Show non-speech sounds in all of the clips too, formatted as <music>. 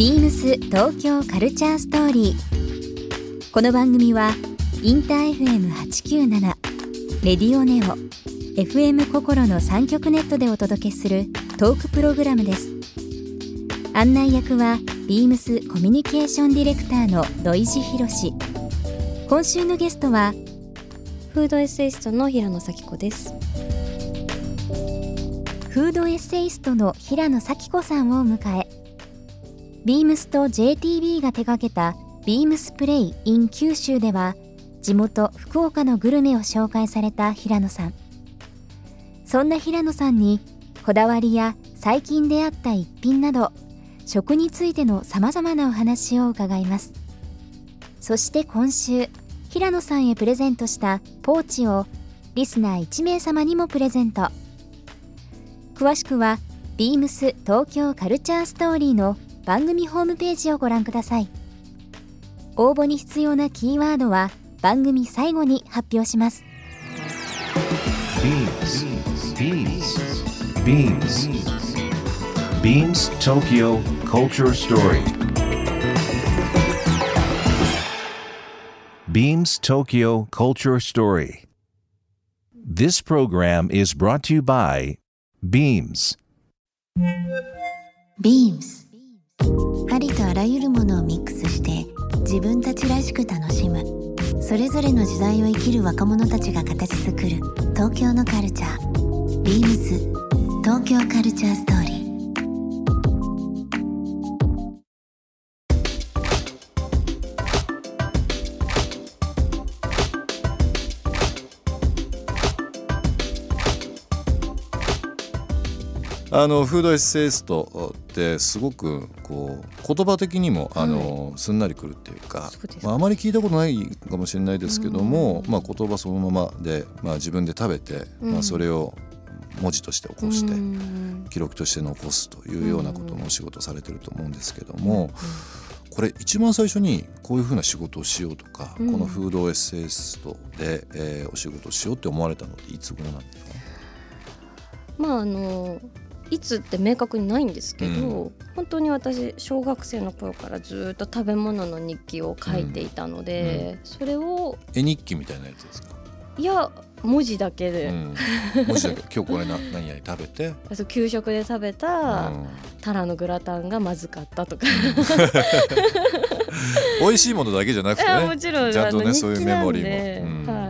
ビームス東京カルチャーストーリー。この番組はインター FM897 レディオネオ FM 心の三極ネットでお届けするトークプログラムです。案内役はビームスコミュニケーションディレクターの土井博志。今週のゲストはフードエッセイストの平野咲子です。フードエッセイストの平野咲子さんを迎えビームスと JTB が手掛けたビームスプレイ in 九州では地元福岡のグルメを紹介された平野さん。そんな平野さんにこだわりや最近出会った一品など食についてのさまざまなお話を伺います。そして今週平野さんへプレゼントしたポーチをリスナー1名様にもプレゼント。詳しくは beams 東京カルチャーストーリーの番組ホームページをご覧ください応募に必要なキーワードは番組最後に発表します Beams. Beams. Beams. Beams Tokyo Culture Story. Beams Tokyo Culture Story. This program is brought to you by Beams. ビームスありとあらゆるものをミックスして自分たちらしく楽しむ。それぞれの時代を生きる若者たちが形作る東京のカルチャー。ビームス東京カルチャーストーリー。あのフードエッセイストってすごくこう言葉的にもあの、すんなりくるっていうかまあ、あまり聞いたことないかもしれないですけども、まあ、言葉そのままで、まあ、自分で食べて、まあ、それを文字として起こして、うん。記録として残すというようなことのお仕事されてると思うんですけども、これ一番最初にこういうふうな仕事をしようとか、うん。このフードエッセイストで、えーお仕事をしようって思われたのっていつ頃なんですか？まああのいつって明確にないんですけど、う本当に私小学生の頃からずっと食べ物の日記を書いていたので、それを絵日記みたいなやつですか、いや文字だけで、うん、文字だけ。<laughs> 今日これな何々食べて、そう給食で食べた、うん。タラのグラタンがまずかったとか。<laughs> 美味しいものだけじゃなくてね。もちろんちゃんとねそういうメモリーも。はい、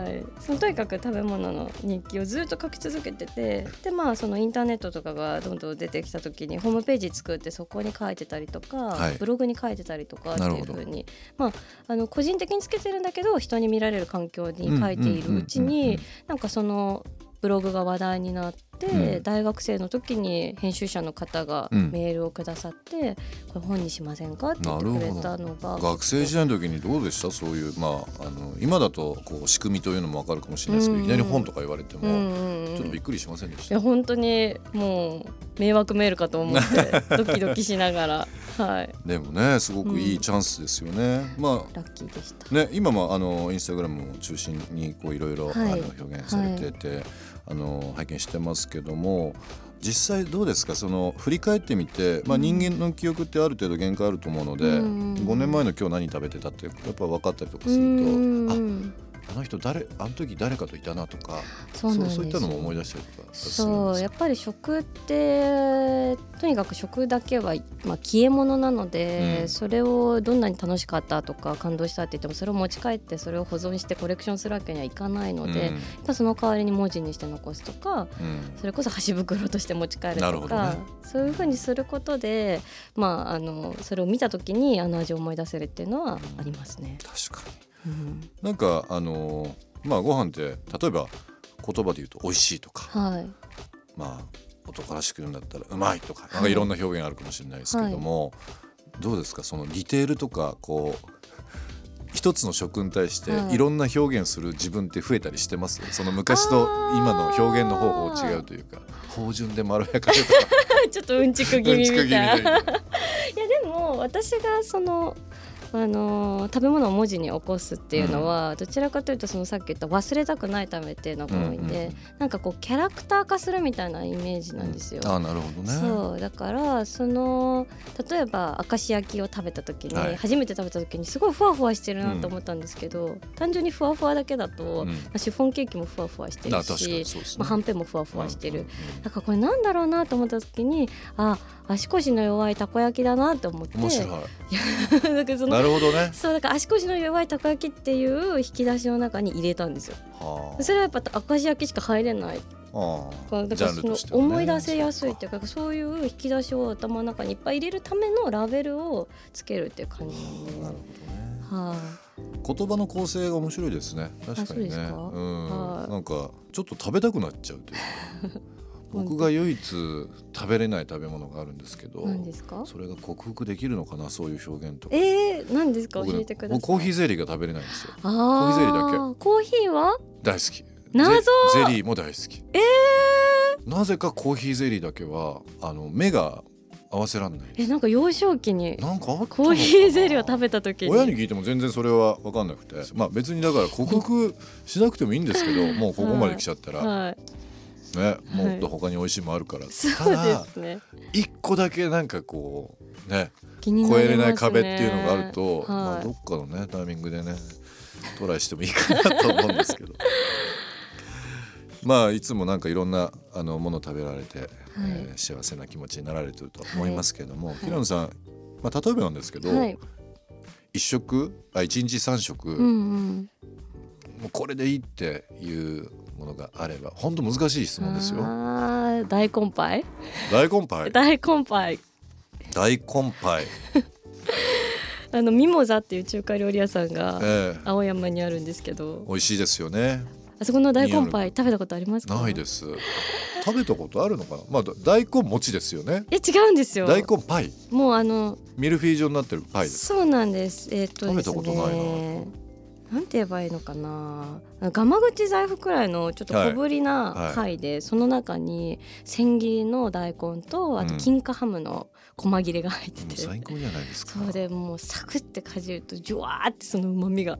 とにかく食べ物の日記をずっと書き続けててでまあそのインターネットとかがどんどん出てきた時にホームページ作ってそこに書いてたりとか、はい。ブログに書いてたりとかっていうふうにまああの個人的につけてるんだけど人に見られる環境に書いているうちになんかそのブログが話題になって、うん大学生の時に編集者の方がうん。メールをくださって、これ本にしませんかって言ってくれたのが。学生時代の時にどうでした？そういうまああの今だとこう仕組みというのもわかるかもしれないですけど、うん。いきなり本とか言われても、うんうんうん。ちょっとびっくりしませんでした、いや本当にもう迷惑メールかと思って <laughs> ドキドキしながら。はい。でもねすごくいいチャンスですよね、まラッキーでした。あね今もあのインスタグラムを中心にこういろいろ、表現されてて、あの拝見してますけども実際どうですか？その振り返ってみて、まあ、人間の記憶ってある程度限界あると思うので、うん5年前の今日何食べてたってやっぱ分かったりとかすうるんとああの人誰あの時誰かといたなとかそうそういったのも思い出したりとかそうやっぱり食ってとにかく食だけは、まあ、消え物なので、うん。それをどんなに楽しかったとか感動したって言ってもそれを持ち帰ってそれを保存してコレクションするわけにはいかないので、やっぱその代わりに文字にして残すとかうん。うんそれこそ箸袋として持ち帰るとか、ね。そういうふうにすることで、まあ、あのそれを見た時にあの味を思い出せるっていうのはありますね。確かにうん。なんかあのーまあご飯って例えば言葉で言うと美味しいとかはい。まあ男らしく言うんだったらうまいとかなんかいろんな表現あるかもしれないですけども、どうですか？そのディテールとかこう <laughs> 一つの食に対してはい。いろんな表現する自分って増えたりしてます？その昔と今の表現の方法違うというか芳醇でまろやかでとか。<laughs> ちょっとうんちく気味みたいな。<laughs> いやでも私がそのあのー食べ物を文字に起こすっていうのは、どちらかというとそのさっき言った忘れたくないためっていうのが多いんで、うなんかこうキャラクター化するみたいなイメージなんですよ。あなるほどね。そうだからその例えば明石焼きを食べた時に、はい。初めて食べた時にすごいふわふわしてるなと思ったんですけど、単純にふわふわだけだと、うん。まあ、シフォンケーキもふわふわしてるし、まあ、はんぺんもふわふわしてる、だからこれなんだろうなと思った時にあ足腰の弱いたこ焼きだなと思って面白い。<laughs> だからそのなるほどね。そうだから足腰の弱いたこ焼きっていう引き出しの中に入れたんですよ。はそれはやっぱ明石焼きしか入れない。あはあだからその思い出せやすいっていうかそういう引き出しを頭の中にいっぱい入れるためのラベルをつけるっていう感じなんで。なるほどね。はい、言葉の構成が面白いですね。確かにね。うん。はい。なんかちょっと食べたくなっちゃうというか <laughs> 僕が唯一食べれない食べ物があるんですけど何ですか？それが克服できるのかなそういう表現とか。えー、何ですか？教えてください。僕コーヒーゼリーが食べれないんですよ。コー。ヒーゼリーだコーヒーは？大好き。謎。ゼゼリーも大好き。えなぜかコーヒーゼリーだけはあの目が合わせらんないえなんか幼少期になんかコーヒーゼリーを食べた時に。親に聞いても全然それは分かんなくて。まあ別にだから克服しなくてもいいんですけど <laughs> もうここまで来ちゃったら。はいねもっと他に美味しいもんあるから。そうですね。一個だけなんかこうねね。超えれない壁っていうのがあると、まあ、はいどっかのねタイミングでねトライしてもいいかなと思うんですけど。<laughs> まあいつもなんかいろんなあのもの食べられて、えー幸せな気持ちになられてると思いますけども、平野さん、まあ、例えばなんですけど、はい。一食？あ一日三食、うんうん。もうこれでいいっていうものがあれば本当難しい質問ですよ。大根パイ大根パイ？大根パイ大根パイ、<laughs> あのミモザっていう中華料理屋さんがええ青山にあるんですけど美味しいですよね。あそこの大根パイ食べたことありますか？ないです。食べたことあるのかな？まあだ大根餅ですよね。え違うんですよ大根パイ、もうあのミルフィーユ状になってるパイです。そうなんですえっ、とね食べたことないななんて言えばいいのかな。ガマ口財布くらいのちょっと小ぶりはい。はない。パイで、その中に千切りの大根とあとうん。金華ハムの細切れが入ってもうて、最高じゃないですか。そうでもうサクってかじるとジュワーってその旨味が。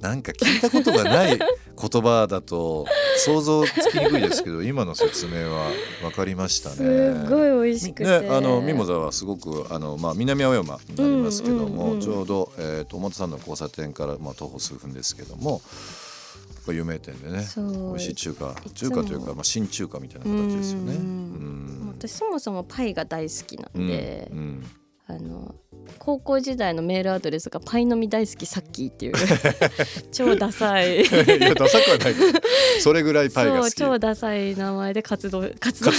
なんか聞いたことがない言葉だと想像つきにくいですけど、今の説明は分かりましたね。すごい美味しくて、ね、あのミモザはすごくあの、まあ、南青山になりますけども、うんうんうんちょうど、えー、と表参道の交差点から、まあ、徒歩数分ですけども有名店でね美味しい中華中華というか、まあ、新中華みたいな形ですよね。ううん。ん私そもそもパイが大好きなうんんで、うん。あの高校時代のメールアドレスがパイのみ大好きさっきっていう。<laughs> 超ダサい。いやダサくはないそれぐらいパイがそう好き超ダサい名前で活動。活動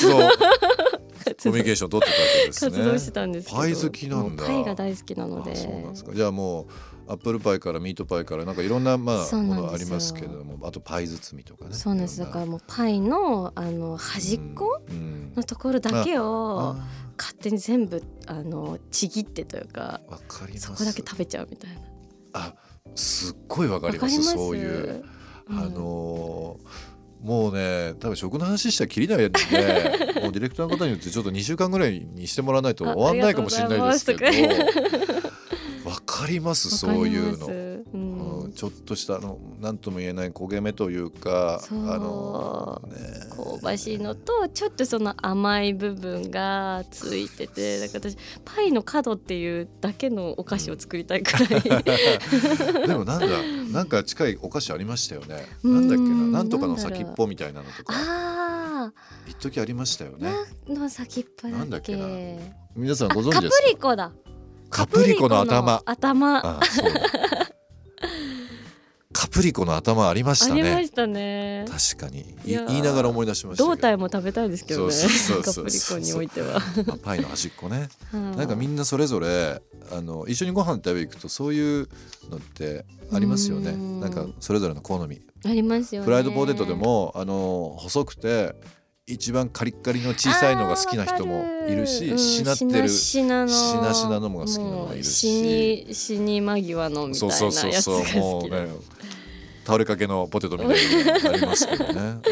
コミュニケーション取ってたわけですね。活動してたんですけどパイ好きなんだ。パイが大好きなので。あそうなんですか。じゃあもうアップルパイからミートパイからなんかいろんなまあものありますけれども。あとパイ包みとかね。そうなんです。だからもうパイのあの端っこのところだけをあ。勝手に全部あのちぎってというかわかります。そこだけ食べちゃうみたいな。あすっごいわかりますわかります。そういう、うん。あのーもうね多分食の話したらきりないんで <laughs> もうディレクターの方によってちょっと2週間ぐらいにしてもらわないとあ終わんないかもしれないですけど。わかります。そういうの。ちょっとしたあの何とも言えない焦げ目というかあのね香ばしいのとちょっとその甘い部分がついてて <laughs> だから私パイの角っていうだけのお菓子を作りたいくらい。<laughs> でもなんだなんか近いお菓子ありましたよね。なん。んだっけななんとかの先っぽみたいなのとか。あ一時ありましたよね。の先っぽなんだっけな。皆さんご存知ですか？リコだ。カプリコの頭。頭プリコの頭ありましあたね。りましたね。確かに。い言いながら思い出しました胴体も食べたいですけどね。そうそうそうそう。<laughs> カプリコにおいては。まあ <laughs> パイの端っこね。ななんかみんなそれぞれあの一緒にご飯食べ行くとそういうのってありますよね。うん。なんかそれぞれの好み。ありますよね。フライドポテトでもあの細くて一番カリッカリの小さいのが好きな人もいるし、あーわかる。しなってるうんしなしなの。しなのも好きなのもいるし。死に死に間際のみたいそうそうなやつそうそうが好きだもうね倒れかけのポテトみたいになりますけどね。<laughs> ああいうか。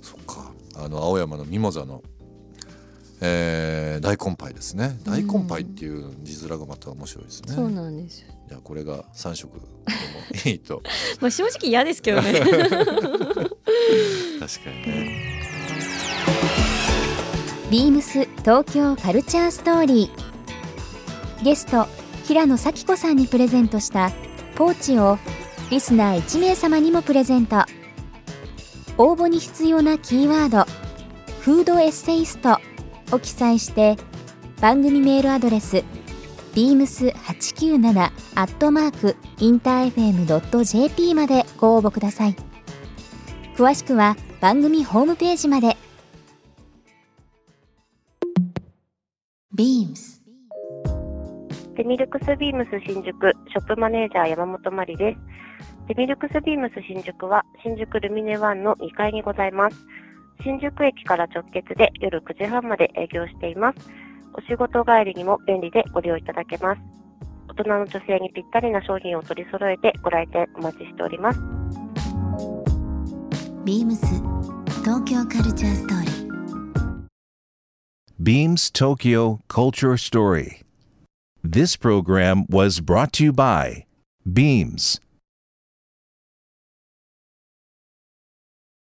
そっか。あの青山のミモザの、えー大根パイですね。大根パイっていう字面がまた面白いですね、そうなんですよ。じゃあこれが3色でもいいと。<laughs> まあ正直嫌ですけどね。<laughs> 確かにね。ビームス東京カルチャーストーリー。ゲスト平野咲子さんにプレゼントしたポーチをリスナー1名様にもプレゼント。応募に必要なキーワード「フードエッセイスト」を記載して番組メールアドレス beams897 アットマークインター FM.jp までご応募ください。詳しくは番組ホームページまで。ビームス。デミルクスビームス新宿ショップマネージャー山本真理です。デミルクスビームス新宿は新宿ルミネワンの2階にございます。新宿駅から直結で夜9時半まで営業しています。お仕事帰りにも便利でご利用いただけます。大人の女性にぴったりな商品を取り揃えてご来店お待ちしております。ビームス東京カルチャーストーリー Beams Tokyo Culture Story. This program was brought to you by Beams.